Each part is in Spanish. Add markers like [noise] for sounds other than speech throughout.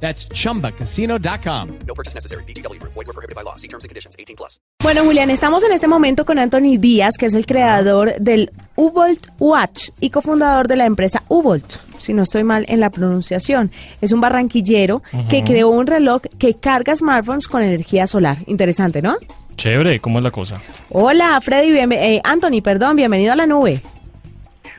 That's chumbacasino.com. No purchase necessary. BGW. Void were prohibited by law. See terms and conditions. 18 plus. Bueno, Julián, estamos en este momento con Anthony Díaz, que es el creador del Ubolt Watch y cofundador de la empresa Ubolt, si no estoy mal en la pronunciación. Es un barranquillero que creó un reloj que carga smartphones con energía solar. Interesante, ¿no? Chévere, ¿cómo es la cosa? Hola, Freddy, eh, Anthony, perdón, bienvenido a la nube.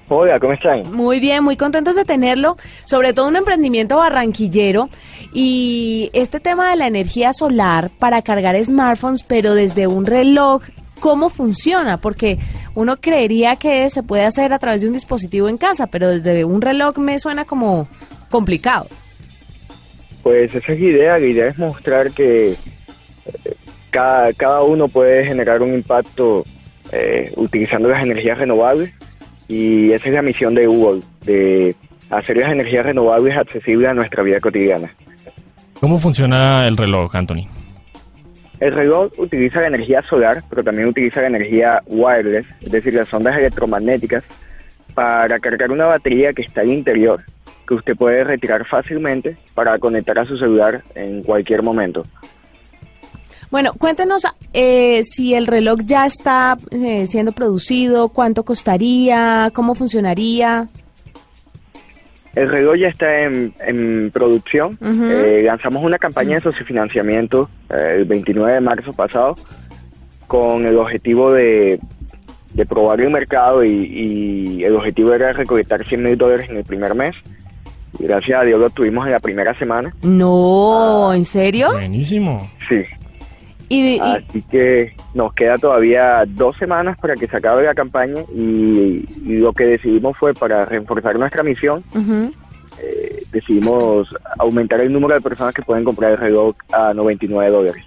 Hola, ¿cómo están? Muy bien, muy contentos de tenerlo, sobre todo un emprendimiento barranquillero y este tema de la energía solar para cargar smartphones, pero desde un reloj, ¿cómo funciona? Porque uno creería que se puede hacer a través de un dispositivo en casa, pero desde un reloj me suena como complicado. Pues esa es la idea. La idea es mostrar que eh, cada, cada uno puede generar un impacto eh, utilizando las energías renovables y esa es la misión de Google, de hacer las energías renovables accesibles a nuestra vida cotidiana. ¿Cómo funciona el reloj, Anthony? El reloj utiliza la energía solar, pero también utiliza la energía wireless, es decir, las ondas electromagnéticas, para cargar una batería que está al interior, que usted puede retirar fácilmente para conectar a su celular en cualquier momento. Bueno, cuéntenos eh, si el reloj ya está eh, siendo producido, cuánto costaría, cómo funcionaría. El reloj ya está en, en producción. Eh, lanzamos una campaña de sociofinanciamiento eh, el 29 de marzo pasado con el objetivo de, de probar el mercado y, y el objetivo era recolectar 100 mil dólares en el primer mes. Y gracias a Dios lo tuvimos en la primera semana. No, ¿en serio? Buenísimo. Sí. Y, y- Así que nos queda todavía dos semanas para que se acabe la campaña y, y lo que decidimos fue para reforzar nuestra misión eh, decidimos aumentar el número de personas que pueden comprar el reloj a 99 dólares.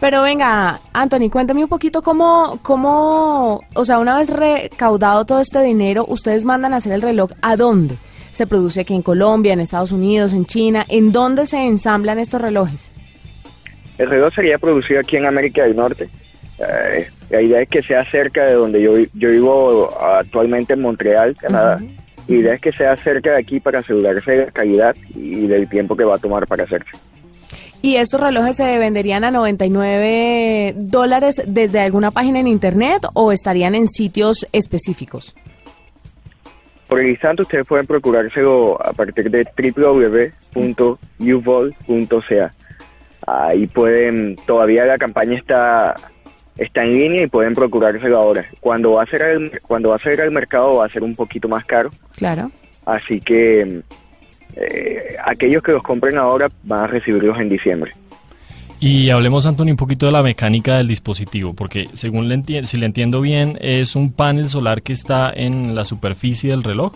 Pero venga, Anthony, cuéntame un poquito cómo, cómo, o sea, una vez recaudado todo este dinero, ustedes mandan a hacer el reloj a dónde? ¿Se produce aquí en Colombia, en Estados Unidos, en China? ¿En dónde se ensamblan estos relojes? El reloj sería producido aquí en América del Norte. Eh, la idea es que sea cerca de donde yo, yo vivo actualmente en Montreal, Canadá. La idea es que sea cerca de aquí para asegurarse de la calidad y del tiempo que va a tomar para hacerse. ¿Y estos relojes se venderían a 99 dólares desde alguna página en internet o estarían en sitios específicos? Por el instante ustedes pueden procurárselo a partir de www.uvol.ca. Ahí pueden, todavía la campaña está está en línea y pueden procurárselo ahora. Cuando va a ser al, cuando va a ser al mercado va a ser un poquito más caro, Claro. así que eh, aquellos que los compren ahora van a recibirlos en diciembre. Y hablemos, Anthony, un poquito de la mecánica del dispositivo, porque según le enti- si le entiendo bien, es un panel solar que está en la superficie del reloj,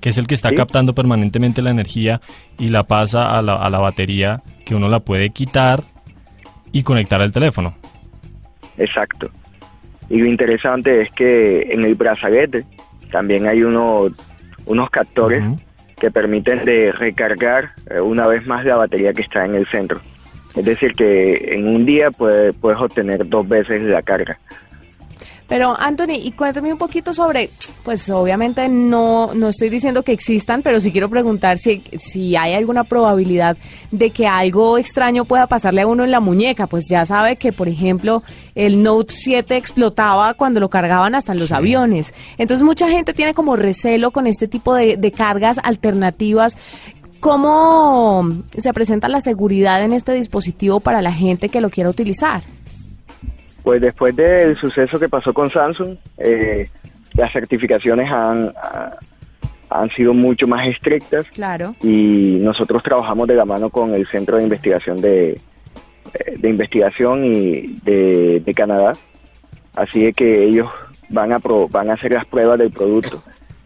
que es el que está Sí. captando permanentemente la energía y la pasa a la, a la batería, que uno la puede quitar y conectar al teléfono. Exacto. Y lo interesante es que en el brazalete también hay unos unos captores que permiten de recargar eh, una vez más la batería que está en el centro. Es decir, que en un día puede- puedes obtener dos veces la carga. Pero Anthony, y cuéntame un poquito sobre, pues obviamente no, no estoy diciendo que existan, pero sí quiero preguntar si, si hay alguna probabilidad de que algo extraño pueda pasarle a uno en la muñeca. Pues ya sabe que, por ejemplo, el Note 7 explotaba cuando lo cargaban hasta en los aviones. Entonces mucha gente tiene como recelo con este tipo de, de cargas alternativas. ¿Cómo se presenta la seguridad en este dispositivo para la gente que lo quiera utilizar? Pues después del suceso que pasó con Samsung, eh, las certificaciones han, ah, han sido mucho más estrictas Claro. y nosotros trabajamos de la mano con el Centro de Investigación de, eh, de Investigación y de, de Canadá, así que ellos van a pro- van a hacer las pruebas del producto.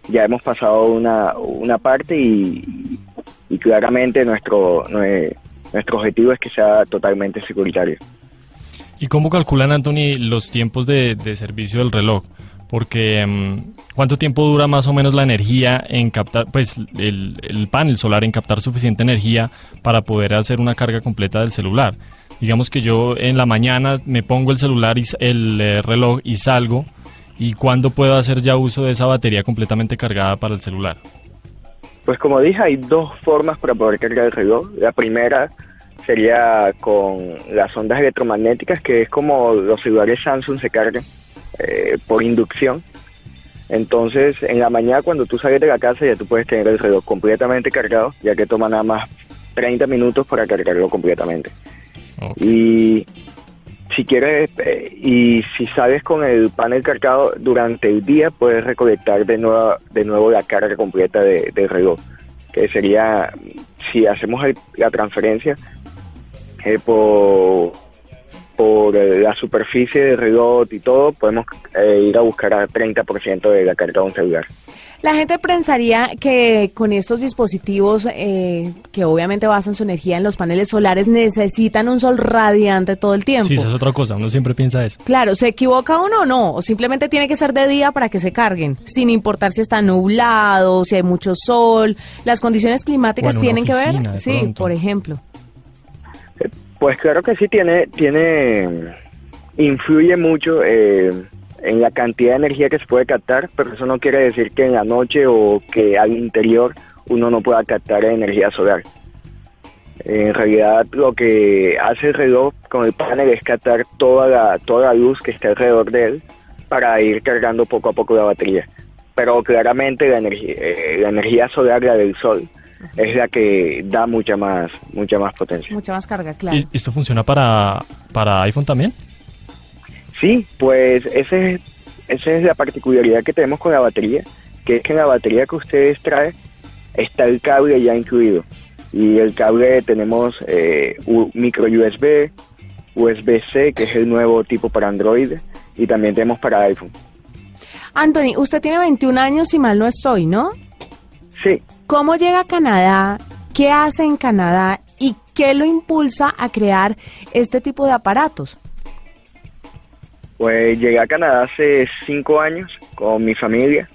Ya hemos pasado una, una parte y, y claramente nuestro nue- nuestro objetivo es que sea totalmente securitario. ¿Y cómo calculan, Anthony, los tiempos de, servicio del reloj? Porque mm, ¿cuánto tiempo dura más o menos la energía en captar, pues el, el panel solar en captar suficiente energía para poder hacer una carga completa del celular? Digamos que yo en la mañana me pongo el celular y el eh, reloj y salgo. ¿Y cuándo puedo hacer ya uso de esa batería completamente cargada para el celular? Pues como dije, hay dos formas para poder cargar el reloj. La primera sería con las ondas electromagnéticas, que es como los celulares Samsung se cargan eh, por inducción. Entonces, en la mañana cuando tú sales de la casa ya tú puedes tener el reloj completamente cargado, ya que toma nada más 30 minutos para cargarlo completamente. Y si quieres, eh, y si sales con el panel cargado durante el día, puedes recolectar de nuevo, de nuevo la carga completa de- del reloj. Que sería, si hacemos el- la transferencia eh, por, por eh, la superficie del reloj y todo, podemos eh, ir a buscar a 30% de la carga de un celular. La gente pensaría que con estos dispositivos, eh, que obviamente basan su energía en los paneles solares, necesitan un sol radiante todo el tiempo. Sí, esa es otra cosa, uno siempre piensa eso. Claro, ¿se equivoca uno o no? O simplemente tiene que ser de día para que se carguen, sin importar si está nublado, si hay mucho sol. Las condiciones climáticas Bueno, tienen que ver. de Sí, pronto. por ejemplo. Pues claro que sí, tiene, tiene, influye mucho eh, en la cantidad de energía que se puede captar, pero eso no quiere decir que en la noche o que al interior uno no pueda captar energía solar. En realidad lo que hace el reloj con el panel es captar toda la, toda la luz que está alrededor de él para ir cargando poco a poco la batería. Pero claramente la energía, eh, la energía solar, la del sol, es la que da mucha más, mucha más potencia. Mucha más carga, claro. ¿Y ¿Esto funciona para, para iPhone también? Sí, pues ese, es- esa es la particularidad que tenemos con la batería, que es que en la batería que ustedes traen está el cable ya incluido. Y el cable tenemos eh, micro USB, USB-C, que es el nuevo tipo para Android, y también tenemos para iPhone. Anthony, usted tiene 21 años, si mal no estoy, ¿no? Sí, ¿Cómo llega a Canadá? ¿Qué hace en Canadá? ¿Y qué lo impulsa a crear este tipo de aparatos? Pues llegué a Canadá hace cinco años con mi familia.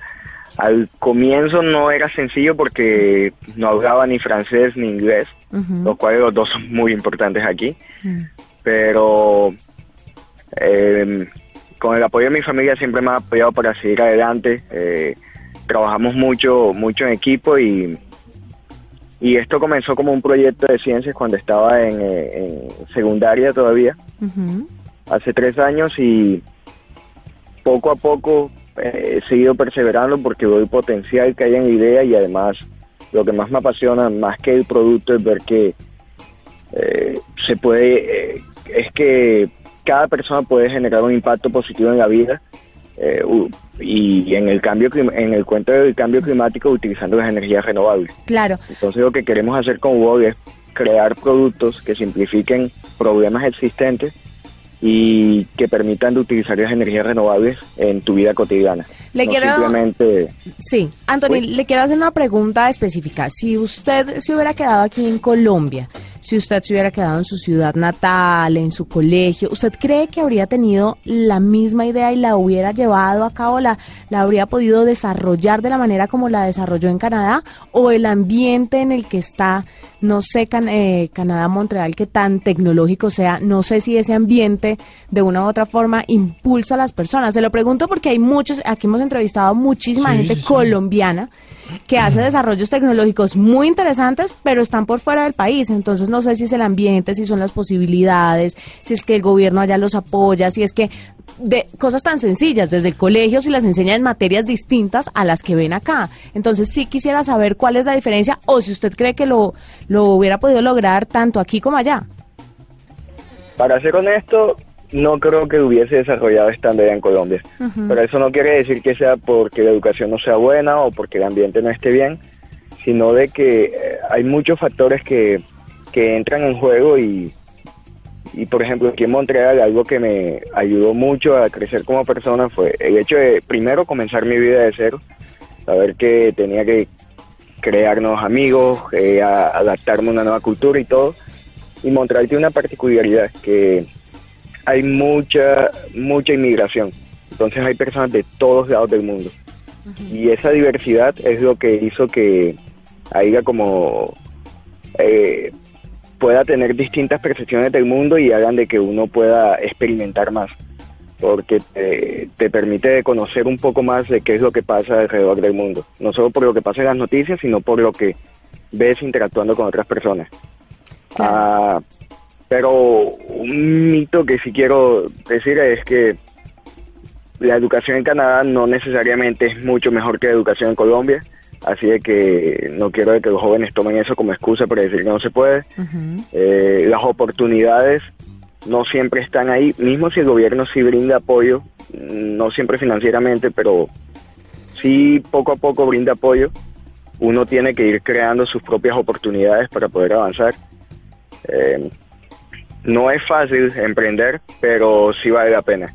Al comienzo no era sencillo porque no hablaba ni francés ni inglés, Ujú. los cuales los dos son muy importantes aquí. Mm. Pero eh, con el apoyo de mi familia siempre me ha apoyado para seguir adelante. Eh, trabajamos mucho, mucho en equipo y, y esto comenzó como un proyecto de ciencias cuando estaba en, eh, en secundaria todavía hace tres años y poco a poco eh, he seguido perseverando porque veo el potencial que hay en idea y además lo que más me apasiona, más que el producto, es ver que eh, se puede, eh, es que cada persona puede generar un impacto positivo en la vida. Eh, y en el cambio en el cuento del cambio climático utilizando las energías renovables. Claro. Entonces lo que queremos hacer con WOG es crear productos que simplifiquen problemas existentes y que permitan de utilizar las energías renovables en tu vida cotidiana. Le no quiero- simplemente Sí, Anthony, le quiero hacer una pregunta específica. Si usted se hubiera quedado aquí en Colombia, si usted se hubiera quedado en su ciudad natal, en su colegio, ¿usted cree que habría tenido la misma idea y la hubiera llevado a cabo, la, la habría podido desarrollar de la manera como la desarrolló en Canadá? ¿O el ambiente en el que está, no sé, Can- eh, Canadá, Montreal, que tan tecnológico sea, no sé si ese ambiente de una u otra forma impulsa a las personas? Se lo pregunto porque hay muchos, aquí hemos entrevistado muchísima Sí, gente sí. colombiana que hace desarrollos tecnológicos muy interesantes, pero están por fuera del país. Entonces no sé si es el ambiente, si son las posibilidades, si es que el gobierno allá los apoya, si es que de cosas tan sencillas, desde el colegio si las enseñan en materias distintas a las que ven acá. Entonces sí quisiera saber cuál es la diferencia o si usted cree que lo, lo hubiera podido lograr tanto aquí como allá. Para ser honesto, no creo que hubiese desarrollado estando allá en Colombia. Pero eso no quiere decir que sea porque la educación no sea buena o porque el ambiente no esté bien, sino de que eh, hay muchos factores que, que entran en juego y, y, por ejemplo, aquí en Montreal algo que me ayudó mucho a crecer como persona fue el hecho de, primero, comenzar mi vida de cero, saber que tenía que crear nuevos amigos, eh, a- adaptarme a una nueva cultura y todo. Y Montreal tiene una particularidad que hay mucha, mucha inmigración. Entonces hay personas de todos lados del mundo. Y esa diversidad es lo que hizo que haya como eh, pueda tener distintas percepciones del mundo y hagan de que uno pueda experimentar más, porque te, te permite conocer un poco más de qué es lo que pasa alrededor del mundo, no solo por lo que pasa en las noticias, sino por lo que ves interactuando con otras personas. Claro. Ah, pero un mito que sí quiero decir es que la educación en Canadá no necesariamente es mucho mejor que la educación en Colombia, así de que no quiero de que los jóvenes tomen eso como excusa para decir que no se puede. Eh, las oportunidades no siempre están ahí, mismo si el gobierno sí brinda apoyo, no siempre financieramente, pero sí poco a poco brinda apoyo. Uno tiene que ir creando sus propias oportunidades para poder avanzar. Eh, no es fácil emprender, pero sí vale la pena.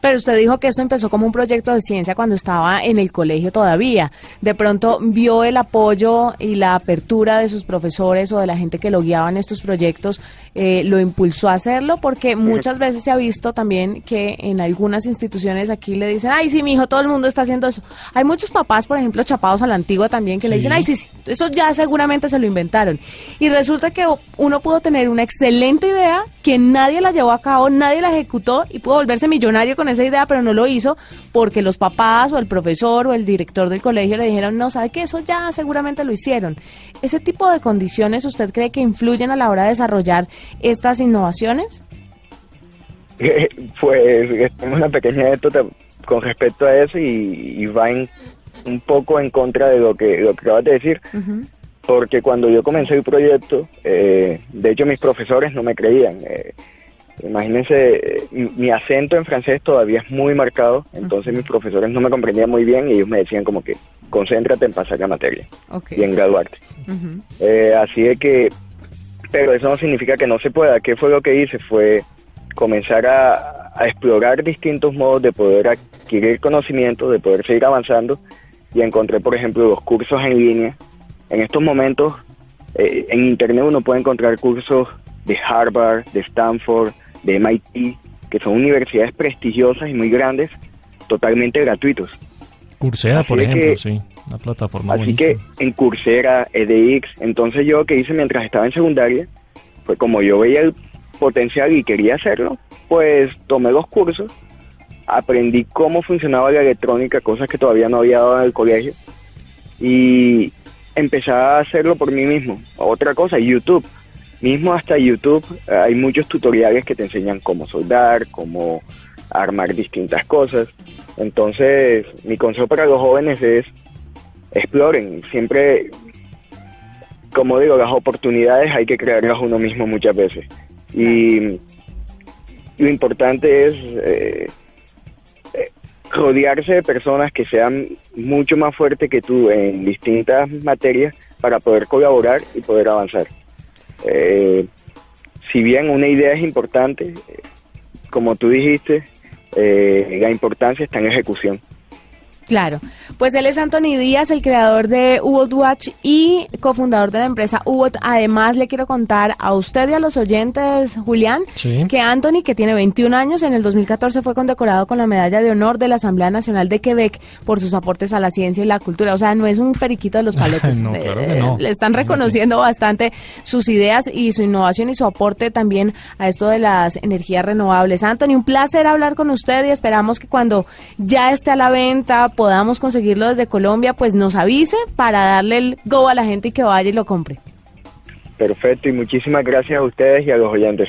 Pero usted dijo que esto empezó como un proyecto de ciencia cuando estaba en el colegio todavía. De pronto vio el apoyo y la apertura de sus profesores o de la gente que lo guiaba en estos proyectos, eh, lo impulsó a hacerlo porque muchas veces se ha visto también que en algunas instituciones aquí le dicen, ay, sí, mi hijo, todo el mundo está haciendo eso. Hay muchos papás, por ejemplo, chapados a la antigua también, que le dicen, ay, sí, sí, eso ya seguramente se lo inventaron. Y resulta que uno pudo tener una excelente idea que nadie la llevó a cabo, nadie la ejecutó y pudo volverse millonario con esa idea, pero no lo hizo porque los papás o el profesor o el director del colegio le dijeron, no, sabe que eso ya seguramente lo hicieron. ¿Ese tipo de condiciones usted cree que influyen a la hora de desarrollar estas innovaciones? pues tengo una pequeña anécdota con respecto a eso y, y va en- un poco en contra de lo que, lo que acabas de decir, porque cuando yo comencé el proyecto, eh, de hecho mis profesores no me creían. eh, imagínense, eh, mi, acento en francés todavía es muy marcado, entonces mis profesores no me comprendían muy bien y ellos me decían como que concéntrate en pasar la materia y en graduarte. Eh, así de que, pero eso no significa que no se pueda. ¿Qué fue lo que hice? Fue comenzar a, a explorar distintos modos de poder adquirir conocimiento, de poder seguir avanzando y encontré, por ejemplo, los cursos en línea. En estos momentos, eh, en Internet uno puede encontrar cursos de Harvard, de Stanford, de MIT, que son universidades prestigiosas y muy grandes, totalmente gratuitos. Coursera, Así por ejemplo, que- sí, una plataforma Así buenísima. que en Coursera, EDX, entonces yo que hice mientras estaba en secundaria, fue como yo veía el potencial y quería hacerlo, pues tomé los cursos, aprendí cómo funcionaba la electrónica, cosas que todavía no había dado en el colegio, y empecé a hacerlo por mí mismo. Otra cosa, YouTube. Mismo hasta YouTube eh, hay muchos tutoriales que te enseñan cómo soldar, cómo armar distintas cosas. Entonces, mi consejo para los jóvenes es exploren. Siempre, como digo, las oportunidades hay que crearlas uno mismo muchas veces. Y lo importante es eh, eh, rodearse de personas que sean mucho más fuertes que tú en distintas materias para poder colaborar y poder avanzar. Eh, si bien una idea es importante, eh, como tú dijiste, la importancia está en ejecución. Claro, pues él es Anthony Díaz, el creador de Ubot Watch y cofundador de la empresa Ubot. Además, le quiero contar a usted y a los oyentes, Julián, Sí. que Anthony, que tiene 21 años, en el 2014 fue condecorado con la Medalla de Honor de la Asamblea Nacional de Quebec por sus aportes a la ciencia y la cultura. O sea, no es un periquito de los [laughs] paletos. No, Eh, claro que no. Le están reconociendo bastante sus ideas y su innovación y su aporte también a esto de las energías renovables. Anthony, un placer hablar con usted y esperamos que cuando ya esté a la venta podamos conseguirlo desde Colombia, pues nos avise para darle el go a la gente y que vaya y lo compre. Perfecto, y muchísimas gracias a ustedes y a los oyentes.